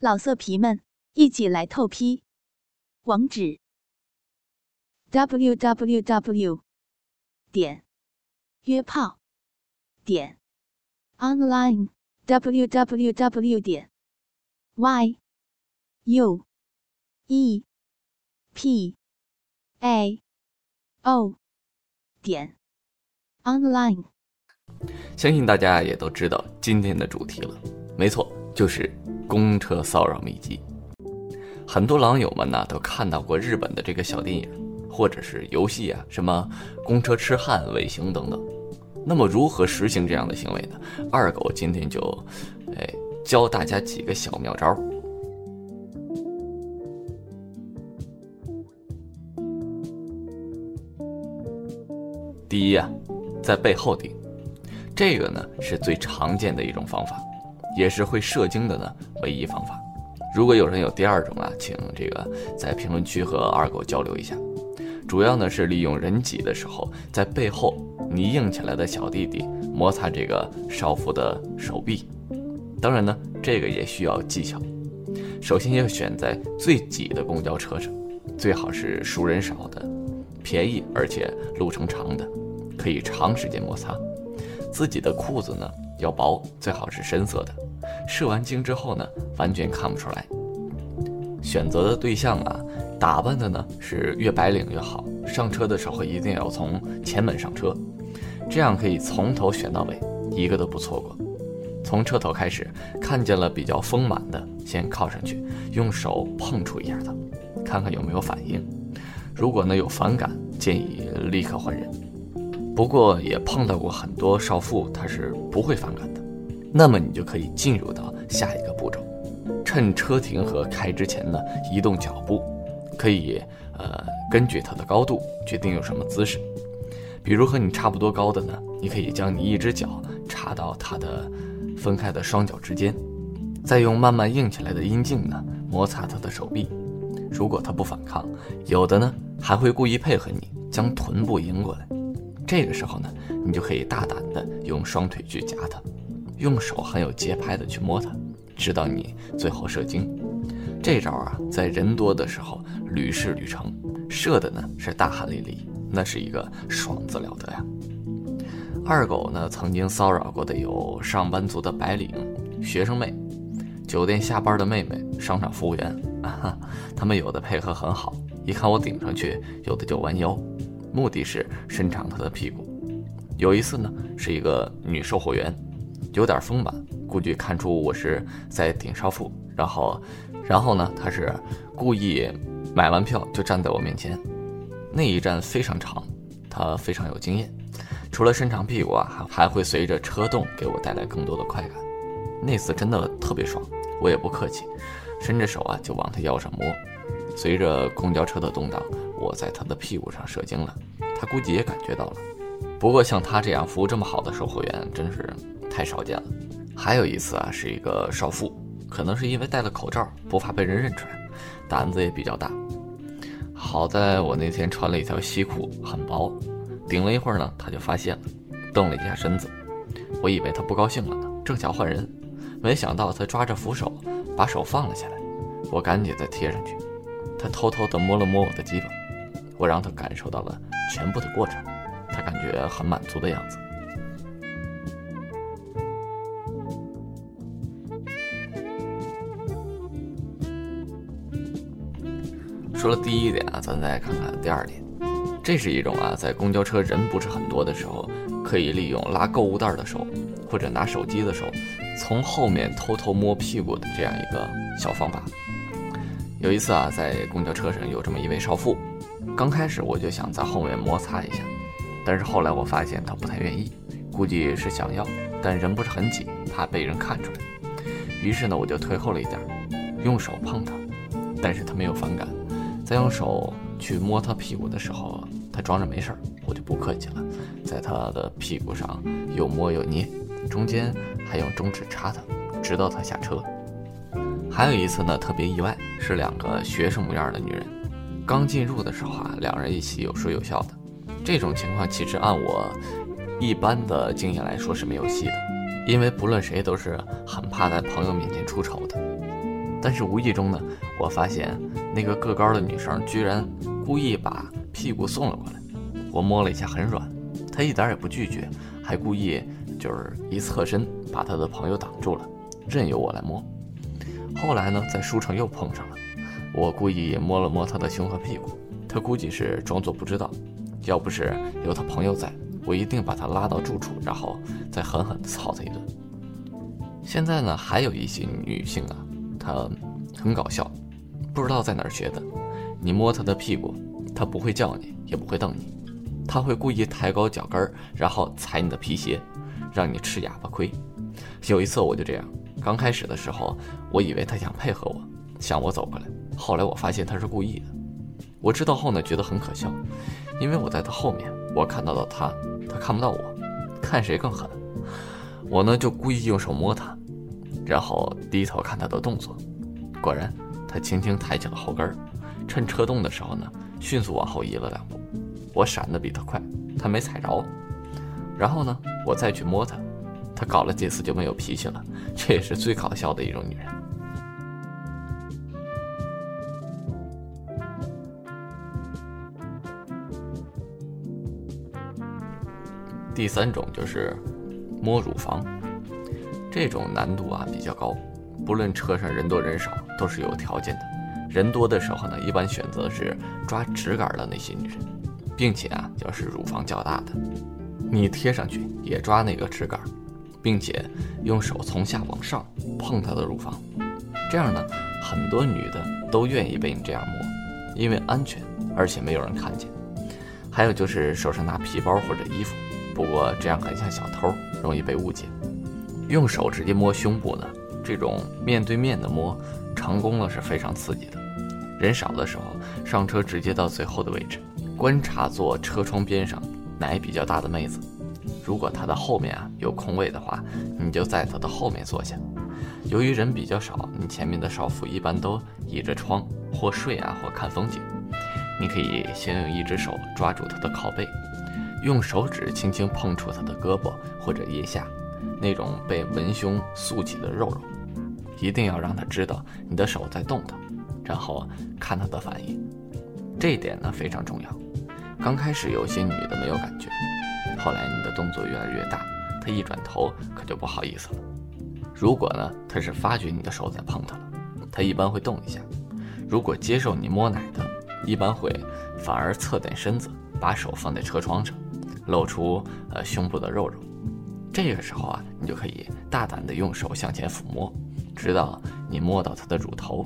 老色皮们，一起来透批！网址：w w w 点约炮点 online w w w 点 y u e p a o 点 online。相信大家也都知道今天的主题了，没错，就是公车骚扰秘籍。很多狼友们呢都看到过日本的这个小电影，或者是游戏啊，什么公车痴汉、尾行等等。那么如何实行这样的行为呢？二狗今天就，哎，教大家几个小妙招。第一呀，在背后顶，这个呢是最常见的一种方法，也是会射精的呢唯一方法。如果有人有第二种啊，请这个在评论区和二狗交流一下。主要呢是利用人挤的时候，在背后你硬起来的小弟弟摩擦这个少妇的手臂。当然呢，这个也需要技巧。首先要选在最挤的公交车上，最好是熟人少的，便宜而且路程长的，可以长时间摩擦。自己的裤子呢要薄，最好是深色的。射完精之后呢，完全看不出来。选择的对象啊，打扮的呢是越白领越好。上车的时候一定要从前门上车，这样可以从头选到尾，一个都不错过。从车头开始，看见了比较丰满的，先靠上去，用手碰触一下它，看看有没有反应。如果呢有反感，建议立刻换人。不过也碰到过很多少妇，她是不会反感的。那么你就可以进入到下一个步骤，趁车停和开之前呢，移动脚步，可以呃根据它的高度决定用什么姿势。比如和你差不多高的呢，你可以将你一只脚插到它的分开的双脚之间，再用慢慢硬起来的阴茎呢摩擦它的手臂。如果它不反抗，有的呢还会故意配合你将臀部迎过来。这个时候呢，你就可以大胆的用双腿去夹它。用手很有节拍的去摸它，直到你最后射精。这招啊，在人多的时候屡试屡成，射的呢是大汗淋漓，那是一个爽字了得呀。二狗呢曾经骚扰过的有上班族的白领、学生妹、酒店下班的妹妹、商场服务员，啊，他们有的配合很好，一看我顶上去，有的就弯腰，目的是伸长他的屁股。有一次呢，是一个女售货员。有点丰满，估计看出我是在顶少妇，然后，然后呢，他是故意买完票就站在我面前，那一站非常长，他非常有经验，除了伸长屁股啊，还还会随着车动给我带来更多的快感。那次真的特别爽，我也不客气，伸着手啊就往他腰上摸，随着公交车的动荡，我在他的屁股上射精了，他估计也感觉到了。不过像他这样服务这么好的售货员，真是。太少见了。还有一次啊，是一个少妇，可能是因为戴了口罩，不怕被人认出来，胆子也比较大。好在我那天穿了一条西裤，很薄，顶了一会儿呢，她就发现了，动了一下身子。我以为她不高兴了呢，正想换人，没想到她抓着扶手，把手放了下来。我赶紧再贴上去。她偷偷地摸了摸我的鸡巴，我让她感受到了全部的过程，她感觉很满足的样子。说了第一点啊，咱再看看第二点。这是一种啊，在公交车人不是很多的时候，可以利用拉购物袋的手或者拿手机的手，从后面偷偷摸屁股的这样一个小方法。有一次啊，在公交车上有这么一位少妇，刚开始我就想在后面摩擦一下，但是后来我发现她不太愿意，估计是想要，但人不是很挤，怕被人看出来。于是呢，我就退后了一点，用手碰她，但是她没有反感。在用手去摸他屁股的时候，他装着没事儿，我就不客气了，在他的屁股上又摸又捏，中间还用中指插他，直到他下车。还有一次呢，特别意外，是两个学生模样的女人，刚进入的时候啊，两人一起有说有笑的。这种情况其实按我一般的经验来说是没有戏的，因为不论谁都是很怕在朋友面前出丑的。但是无意中呢，我发现那个个高的女生居然故意把屁股送了过来，我摸了一下很软，她一点也不拒绝，还故意就是一侧身把她的朋友挡住了，任由我来摸。后来呢，在书城又碰上了，我故意摸了摸她的胸和屁股，她估计是装作不知道，要不是有她朋友在，我一定把她拉到住处，然后再狠狠地操她一顿。现在呢，还有一些女性啊。她很搞笑，不知道在哪儿学的。你摸他的屁股，他不会叫你，也不会瞪你，他会故意抬高脚跟儿，然后踩你的皮鞋，让你吃哑巴亏。有一次我就这样，刚开始的时候，我以为他想配合我，向我走过来。后来我发现他是故意的。我知道后呢，觉得很可笑，因为我在他后面，我看到了他，他看不到我，看谁更狠。我呢就故意用手摸他。然后低头看他的动作，果然，他轻轻抬起了后跟儿，趁车动的时候呢，迅速往后移了两步。我闪得比他快，他没踩着。然后呢，我再去摸他，他搞了几次就没有脾气了。这也是最搞笑的一种女人。第三种就是摸乳房。这种难度啊比较高，不论车上人多人少，都是有条件的。人多的时候呢，一般选择是抓直杆的那些女人，并且啊，要是乳房较大的，你贴上去也抓那个直杆，并且用手从下往上碰她的乳房，这样呢，很多女的都愿意被你这样摸，因为安全，而且没有人看见。还有就是手上拿皮包或者衣服，不过这样很像小偷，容易被误解。用手直接摸胸部呢，这种面对面的摸，成功了是非常刺激的。人少的时候，上车直接到最后的位置，观察坐车窗边上奶比较大的妹子。如果她的后面啊有空位的话，你就在她的后面坐下。由于人比较少，你前面的少妇一般都倚着窗或睡啊或看风景。你可以先用一只手抓住她的靠背，用手指轻轻碰触她的胳膊或者腋下。那种被文胸塑起的肉肉，一定要让他知道你的手在动的，然后看他的反应。这一点呢非常重要。刚开始有些女的没有感觉，后来你的动作越来越大，她一转头可就不好意思了。如果呢她是发觉你的手在碰她了，她一般会动一下。如果接受你摸奶的，一般会反而侧点身子，把手放在车窗上，露出呃胸部的肉肉。这个时候啊，你就可以大胆的用手向前抚摸，直到你摸到她的乳头，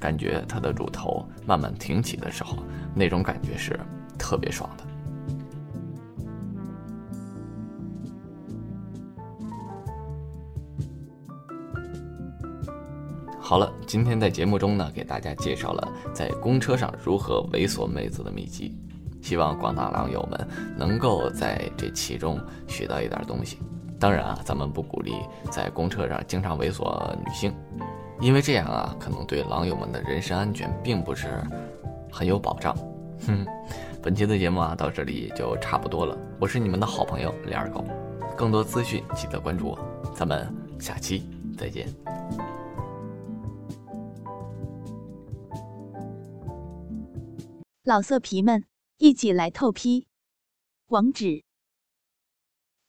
感觉她的乳头慢慢挺起的时候，那种感觉是特别爽的。好了，今天在节目中呢，给大家介绍了在公车上如何猥琐妹子的秘籍，希望广大狼友们能够在这其中学到一点东西。当然啊，咱们不鼓励在公车上经常猥琐女性，因为这样啊，可能对狼友们的人身安全并不是很有保障。哼，本期的节目啊，到这里就差不多了。我是你们的好朋友李二狗，更多资讯记得关注我，咱们下期再见。老色皮们，一起来透批，网址。